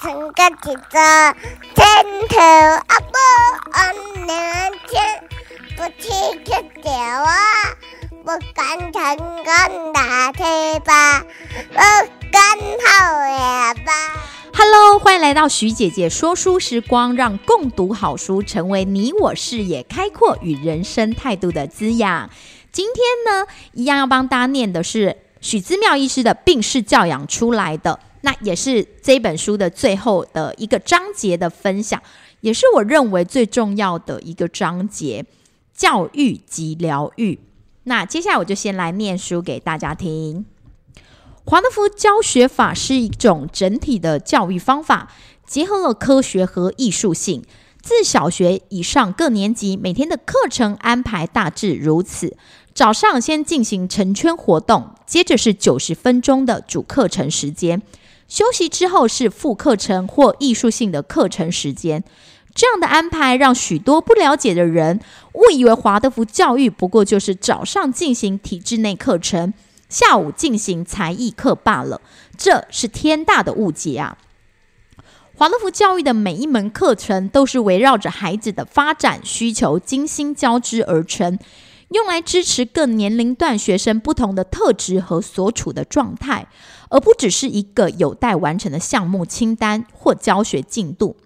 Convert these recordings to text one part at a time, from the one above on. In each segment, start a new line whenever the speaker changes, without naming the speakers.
成个起着，前头阿伯安年轻，不去去掉啊，不敢成功大车吧，不敢好呀吧。
Hello，欢迎来到徐姐姐说书时光，让共读好书成为你我视野开阔与人生态度的滋养。今天呢，一样要帮大家念的是许之妙医师的病逝教养出来的，那也是这本书的最后的一个章节的分享，也是我认为最重要的一个章节——教育及疗愈。那接下来我就先来念书给大家听。华德福教学法是一种整体的教育方法，结合了科学和艺术性。自小学以上各年级每天的课程安排大致如此：早上先进行成圈活动，接着是九十分钟的主课程时间，休息之后是副课程或艺术性的课程时间。这样的安排让许多不了解的人误以为华德福教育不过就是早上进行体制内课程。下午进行才艺课罢了，这是天大的误解啊！华德福教育的每一门课程都是围绕着孩子的发展需求精心交织而成，用来支持各年龄段学生不同的特质和所处的状态，而不只是一个有待完成的项目清单或教学进度。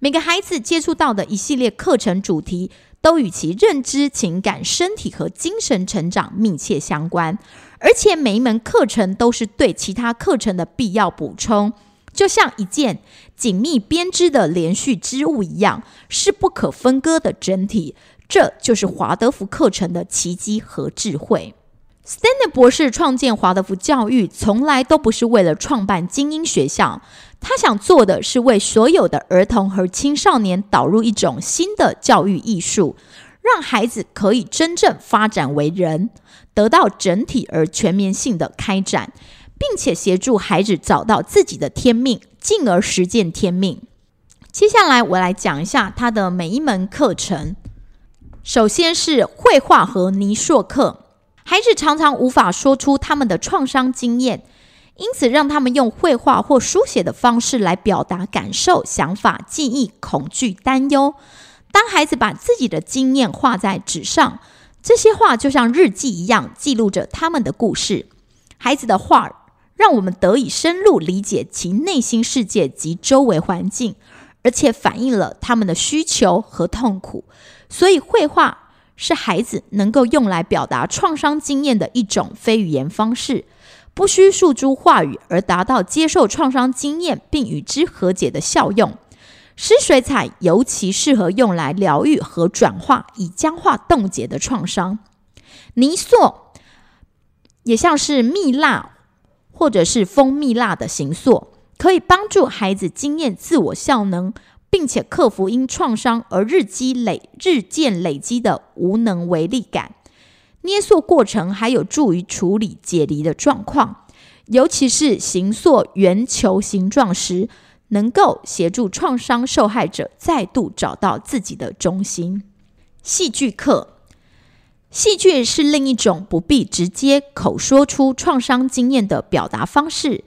每个孩子接触到的一系列课程主题，都与其认知、情感、身体和精神成长密切相关。而且每一门课程都是对其他课程的必要补充，就像一件紧密编织的连续织物一样，是不可分割的整体。这就是华德福课程的奇迹和智慧。斯坦纳博士创建华德福教育，从来都不是为了创办精英学校，他想做的是为所有的儿童和青少年导入一种新的教育艺术。让孩子可以真正发展为人，得到整体而全面性的开展，并且协助孩子找到自己的天命，进而实践天命。接下来，我来讲一下他的每一门课程。首先是绘画和泥塑课，孩子常常无法说出他们的创伤经验，因此让他们用绘画或书写的方式来表达感受、想法、记忆、恐惧、担忧。当孩子把自己的经验画在纸上，这些画就像日记一样记录着他们的故事。孩子的画让我们得以深入理解其内心世界及周围环境，而且反映了他们的需求和痛苦。所以，绘画是孩子能够用来表达创伤经验的一种非语言方式，不需诉诸话语而达到接受创伤经验并与之和解的效用。湿水彩尤其适合用来疗愈和转化已僵化冻结的创伤。泥塑也像是蜜蜡或者是蜂蜜蜡的形塑，可以帮助孩子经验自我效能，并且克服因创伤而日积累、日渐累积的无能为力感。捏塑过程还有助于处理解离的状况，尤其是形塑圆球形状时。能够协助创伤受害者再度找到自己的中心。戏剧课，戏剧是另一种不必直接口说出创伤经验的表达方式。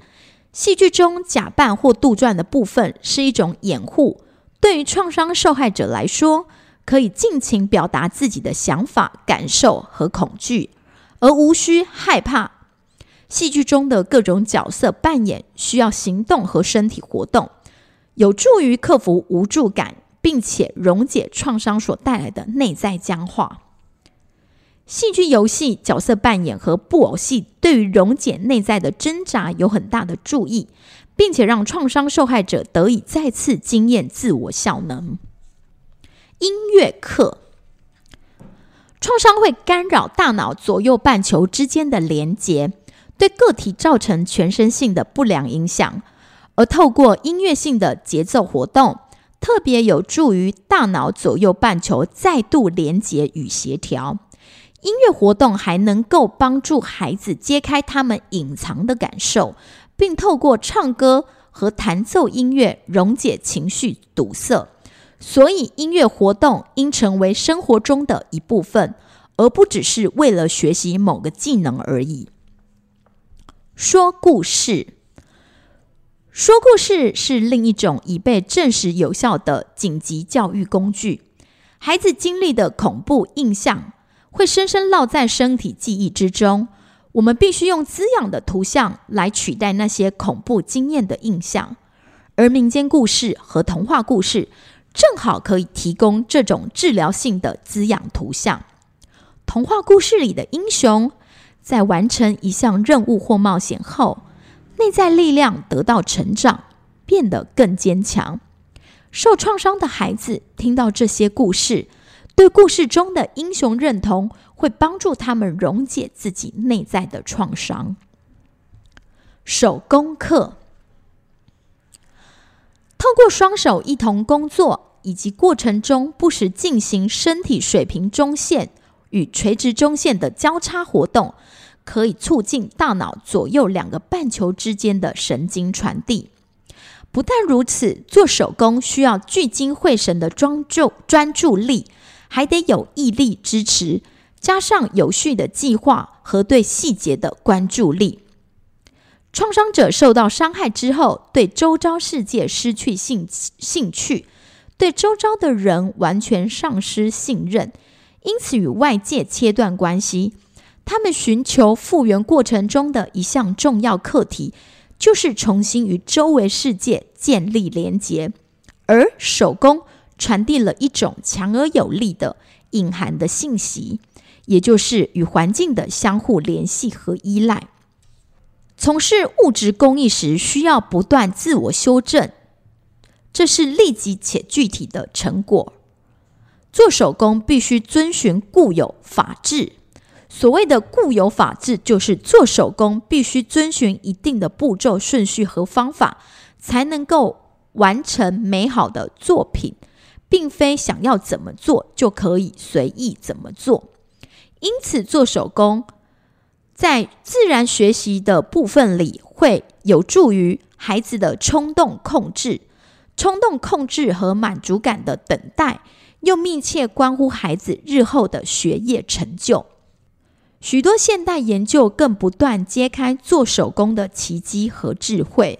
戏剧中假扮或杜撰的部分是一种掩护，对于创伤受害者来说，可以尽情表达自己的想法、感受和恐惧，而无需害怕。戏剧中的各种角色扮演需要行动和身体活动，有助于克服无助感，并且溶解创伤所带来的内在僵化。戏剧游戏、角色扮演和布偶戏对于溶解内在的挣扎有很大的注意，并且让创伤受害者得以再次经验自我效能。音乐课。创伤会干扰大脑左右半球之间的连接，对个体造成全身性的不良影响。而透过音乐性的节奏活动，特别有助于大脑左右半球再度连接与协调。音乐活动还能够帮助孩子揭开他们隐藏的感受，并透过唱歌和弹奏音乐溶解情绪堵塞。所以，音乐活动应成为生活中的一部分，而不只是为了学习某个技能而已。说故事，说故事是另一种已被证实有效的紧急教育工具。孩子经历的恐怖印象会深深烙在身体记忆之中。我们必须用滋养的图像来取代那些恐怖经验的印象，而民间故事和童话故事正好可以提供这种治疗性的滋养图像。童话故事里的英雄在完成一项任务或冒险后，内在力量得到成长，变得更坚强。受创伤的孩子听到这些故事，对故事中的英雄认同。会帮助他们溶解自己内在的创伤。手工课，透过双手一同工作，以及过程中不时进行身体水平中线与垂直中线的交叉活动，可以促进大脑左右两个半球之间的神经传递。不但如此，做手工需要聚精会神的专注专注力，还得有毅力支持。加上有序的计划和对细节的关注力，创伤者受到伤害之后，对周遭世界失去兴兴趣，对周遭的人完全丧失信任，因此与外界切断关系。他们寻求复原过程中的一项重要课题，就是重新与周围世界建立连结。而手工传递了一种强而有力的隐含的信息。也就是与环境的相互联系和依赖。从事物质工艺时，需要不断自我修正，这是立即且具体的成果。做手工必须遵循固有法制。所谓的固有法制，就是做手工必须遵循一定的步骤顺序和方法，才能够完成美好的作品，并非想要怎么做就可以随意怎么做。因此，做手工在自然学习的部分里，会有助于孩子的冲动控制、冲动控制和满足感的等待，又密切关乎孩子日后的学业成就。许多现代研究更不断揭开做手工的奇迹和智慧。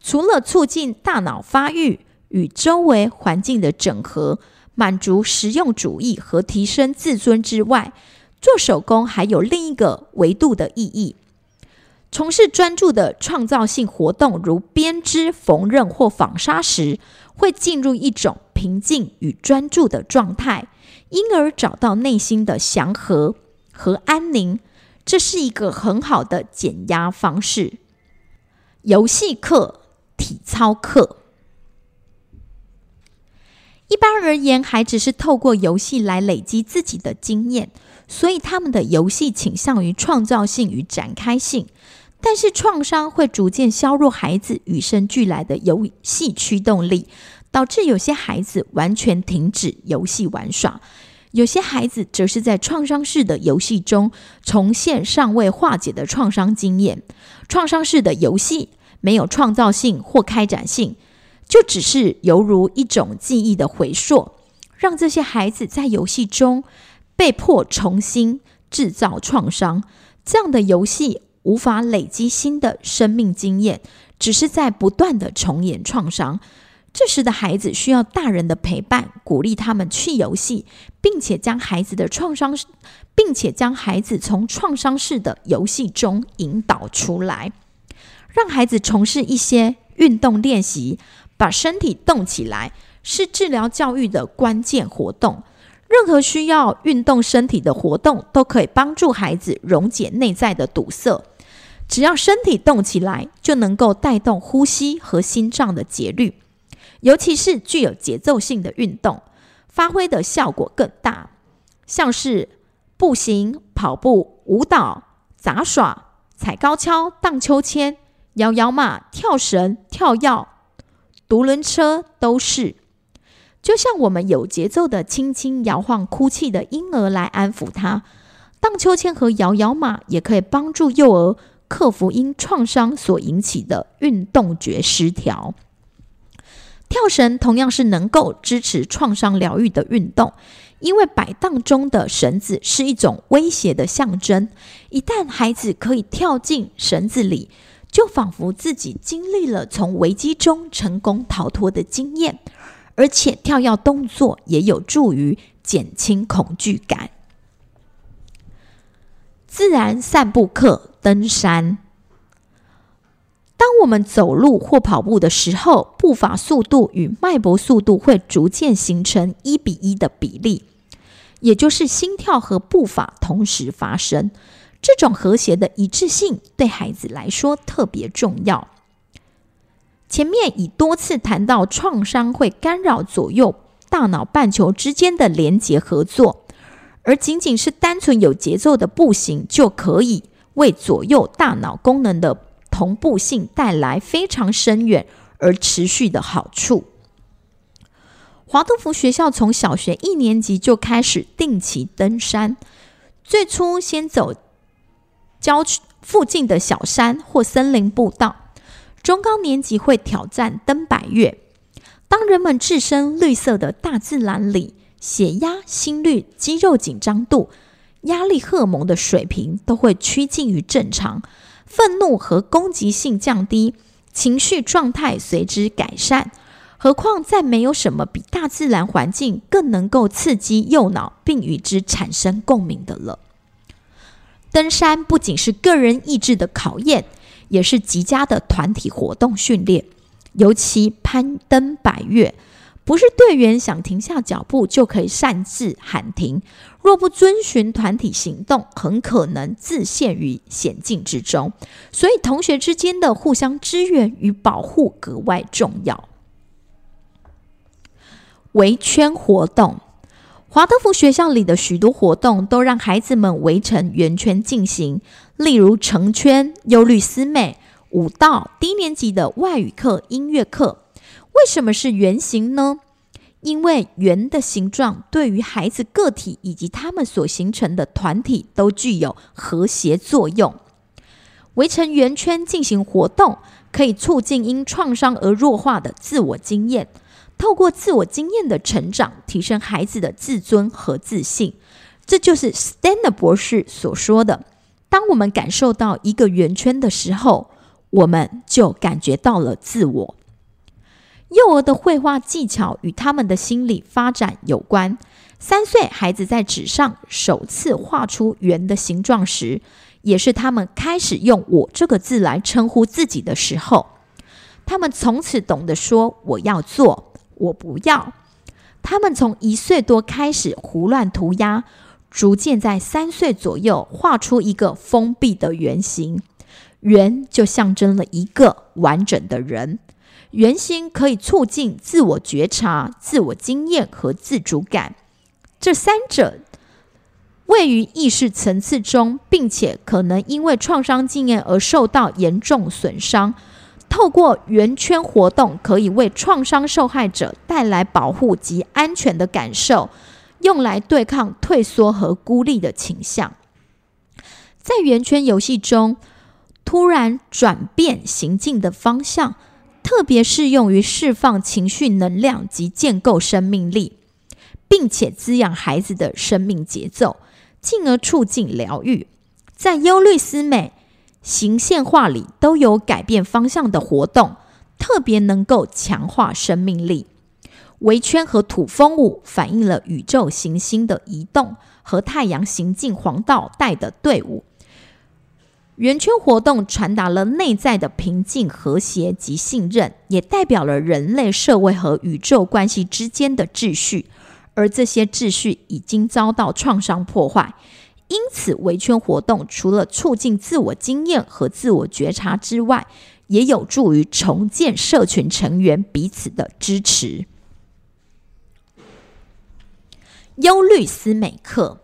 除了促进大脑发育与周围环境的整合，满足实用主义和提升自尊之外，做手工还有另一个维度的意义。从事专注的创造性活动，如编织、缝纫或纺纱时，会进入一种平静与专注的状态，因而找到内心的祥和和安宁。这是一个很好的减压方式。游戏课、体操课，一般而言，孩子是透过游戏来累积自己的经验。所以，他们的游戏倾向于创造性与展开性，但是创伤会逐渐削弱孩子与生俱来的游戏驱动力，导致有些孩子完全停止游戏玩耍，有些孩子则是在创伤式的游戏中重现尚未化解的创伤经验。创伤式的游戏没有创造性或开展性，就只是犹如一种记忆的回溯，让这些孩子在游戏中。被迫重新制造创伤，这样的游戏无法累积新的生命经验，只是在不断的重演创伤。这时的孩子需要大人的陪伴，鼓励他们去游戏，并且将孩子的创伤，并且将孩子从创伤式的游戏中引导出来，让孩子从事一些运动练习，把身体动起来，是治疗教育的关键活动。任何需要运动身体的活动都可以帮助孩子溶解内在的堵塞。只要身体动起来，就能够带动呼吸和心脏的节律。尤其是具有节奏性的运动，发挥的效果更大。像是步行、跑步、舞蹈、杂耍、踩高跷、荡秋千、摇摇马、跳绳、跳跃、独轮车，都是。就像我们有节奏的轻轻摇晃哭泣的婴儿来安抚他，荡秋千和摇摇马也可以帮助幼儿克服因创伤所引起的运动觉失调。跳绳同样是能够支持创伤疗愈的运动，因为摆荡中的绳子是一种威胁的象征。一旦孩子可以跳进绳子里，就仿佛自己经历了从危机中成功逃脱的经验，而且跳跃动作也有助于减轻恐惧感。自然散步课登山。当我们走路或跑步的时候，步伐速度与脉搏速度会逐渐形成一比一的比例，也就是心跳和步伐同时发生。这种和谐的一致性对孩子来说特别重要。前面已多次谈到，创伤会干扰左右大脑半球之间的连结合作，而仅仅是单纯有节奏的步行就可以为左右大脑功能的。同步性带来非常深远而持续的好处。华德福学校从小学一年级就开始定期登山，最初先走郊区附近的小山或森林步道，中高年级会挑战登百岳。当人们置身绿色的大自然里，血压、心率、肌肉紧张度、压力荷尔蒙的水平都会趋近于正常。愤怒和攻击性降低，情绪状态随之改善。何况，再没有什么比大自然环境更能够刺激右脑，并与之产生共鸣的了。登山不仅是个人意志的考验，也是极佳的团体活动训练，尤其攀登百越。不是队员想停下脚步就可以擅自喊停。若不遵循团体行动，很可能自陷于险境之中。所以，同学之间的互相支援与保护格外重要。围圈活动，华德福学校里的许多活动都让孩子们围成圆圈进行，例如成圈、忧虑思美、舞蹈、低年级的外语课、音乐课。为什么是圆形呢？因为圆的形状对于孩子个体以及他们所形成的团体都具有和谐作用。围成圆圈进行活动，可以促进因创伤而弱化的自我经验。透过自我经验的成长，提升孩子的自尊和自信。这就是 Stanner 博士所说的：当我们感受到一个圆圈的时候，我们就感觉到了自我。幼儿的绘画技巧与他们的心理发展有关。三岁孩子在纸上首次画出圆的形状时，也是他们开始用“我”这个字来称呼自己的时候。他们从此懂得说“我要做，我不要”。他们从一岁多开始胡乱涂鸦，逐渐在三岁左右画出一个封闭的圆形。圆就象征了一个完整的人。圆形可以促进自我觉察、自我经验和自主感，这三者位于意识层次中，并且可能因为创伤经验而受到严重损伤。透过圆圈活动，可以为创伤受害者带来保护及安全的感受，用来对抗退缩和孤立的倾向。在圆圈游戏中，突然转变行进的方向。特别适用于释放情绪能量及建构生命力，并且滋养孩子的生命节奏，进而促进疗愈。在忧虑思美形线画里都有改变方向的活动，特别能够强化生命力。围圈和土风舞反映了宇宙行星的移动和太阳行进黄道带的队伍。圆圈活动传达了内在的平静、和谐及信任，也代表了人类社会和宇宙关系之间的秩序。而这些秩序已经遭到创伤破坏，因此围圈活动除了促进自我经验和自我觉察之外，也有助于重建社群成员彼此的支持。忧虑思美课。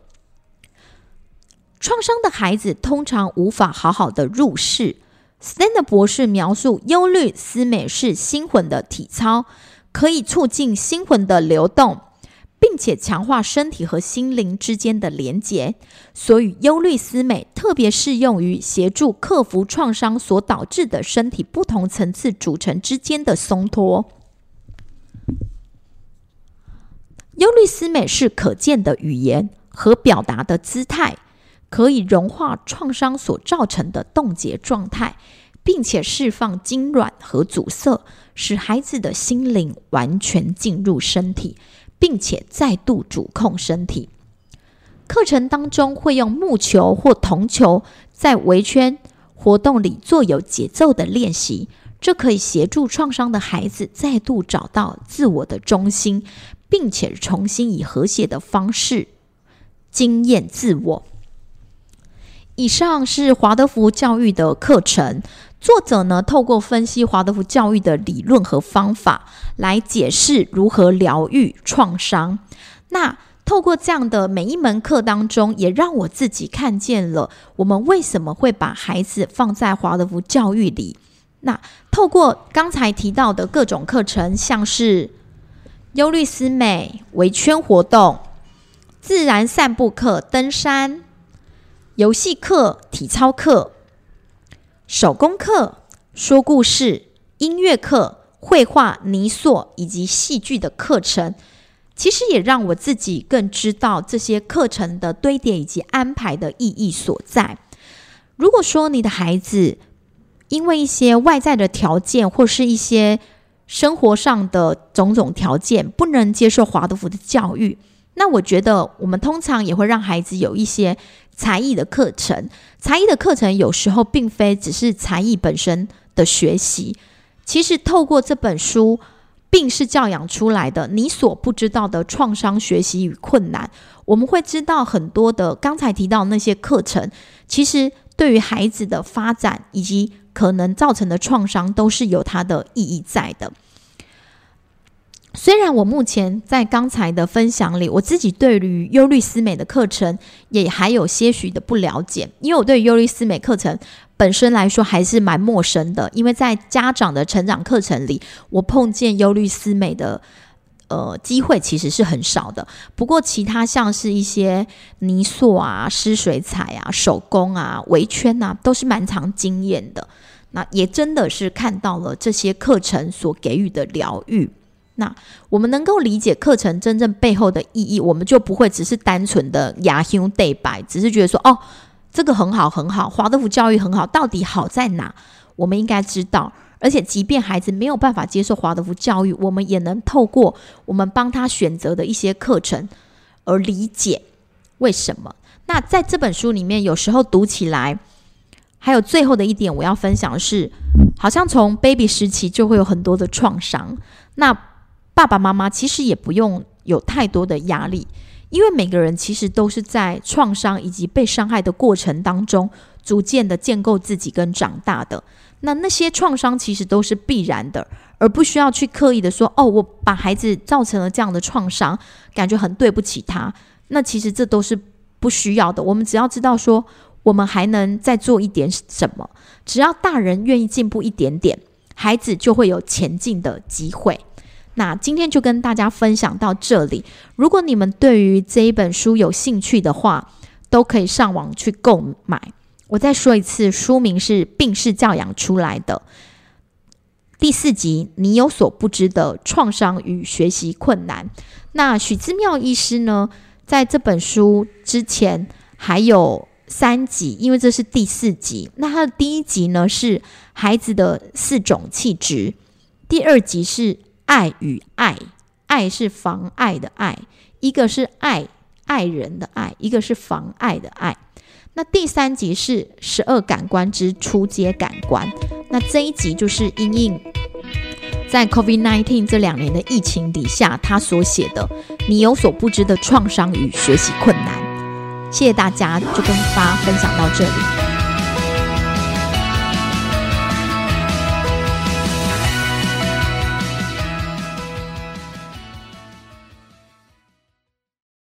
创伤的孩子通常无法好好的入世。斯坦的博士描述，忧虑思美是心魂的体操，可以促进心魂的流动，并且强化身体和心灵之间的连结。所以，忧虑思美特别适用于协助克服创伤所导致的身体不同层次组成之间的松脱。忧虑思美是可见的语言和表达的姿态。可以融化创伤所造成的冻结状态，并且释放痉挛和阻塞，使孩子的心灵完全进入身体，并且再度主控身体。课程当中会用木球或铜球在围圈活动里做有节奏的练习，这可以协助创伤的孩子再度找到自我的中心，并且重新以和谐的方式经验自我。以上是华德福教育的课程，作者呢透过分析华德福教育的理论和方法来解释如何疗愈创伤。那透过这样的每一门课当中，也让我自己看见了我们为什么会把孩子放在华德福教育里。那透过刚才提到的各种课程，像是优律思美、围圈活动、自然散步课、登山、游戏课、体操课、手工课、说故事、音乐课、绘画、泥塑以及戏剧的课程。其实也让我自己更知道这些课程的堆叠以及安排的意义所在。如果说你的孩子因为一些外在的条件或是一些生活上的种种条件不能接受华德福的教育，那我觉得我们通常也会让孩子有一些才艺的课程。才艺的课程有时候并非只是才艺本身的学习，其实透过这本书。病是教养出来的，你所不知道的创伤学习与困难，我们会知道很多的。刚才提到那些课程，其实对于孩子的发展以及可能造成的创伤，都是有它的意义在的。虽然我目前在刚才的分享里，我自己对于忧虑思美的课程也还有些许的不了解，因为我对忧虑思美课程。本身来说还是蛮陌生的，因为在家长的成长课程里，我碰见忧虑思美的呃机会其实是很少的。不过其他像是一些泥塑啊、湿水彩啊、手工啊、围圈啊，都是蛮常经验的。那也真的是看到了这些课程所给予的疗愈。那我们能够理解课程真正背后的意义，我们就不会只是单纯的牙胸对白，只是觉得说哦。这个很好，很好。华德福教育很好，到底好在哪？我们应该知道。而且，即便孩子没有办法接受华德福教育，我们也能透过我们帮他选择的一些课程而理解为什么。那在这本书里面，有时候读起来，还有最后的一点我要分享的是，好像从 baby 时期就会有很多的创伤。那爸爸妈妈其实也不用有太多的压力。因为每个人其实都是在创伤以及被伤害的过程当中，逐渐的建构自己跟长大的。那那些创伤其实都是必然的，而不需要去刻意的说：“哦，我把孩子造成了这样的创伤，感觉很对不起他。”那其实这都是不需要的。我们只要知道说，我们还能再做一点什么。只要大人愿意进步一点点，孩子就会有前进的机会。那今天就跟大家分享到这里。如果你们对于这一本书有兴趣的话，都可以上网去购买。我再说一次，书名是《病是教养出来的》第四集，你有所不知的创伤与学习困难。那许之妙医师呢，在这本书之前还有三集，因为这是第四集。那他的第一集呢是孩子的四种气质，第二集是。爱与爱，爱是妨碍的爱，一个是爱爱人的爱，一个是妨碍的爱。那第三集是十二感官之初阶感官。那这一集就是因应在 COVID nineteen 这两年的疫情底下，他所写的你有所不知的创伤与学习困难。谢谢大家，就跟发分享到这里。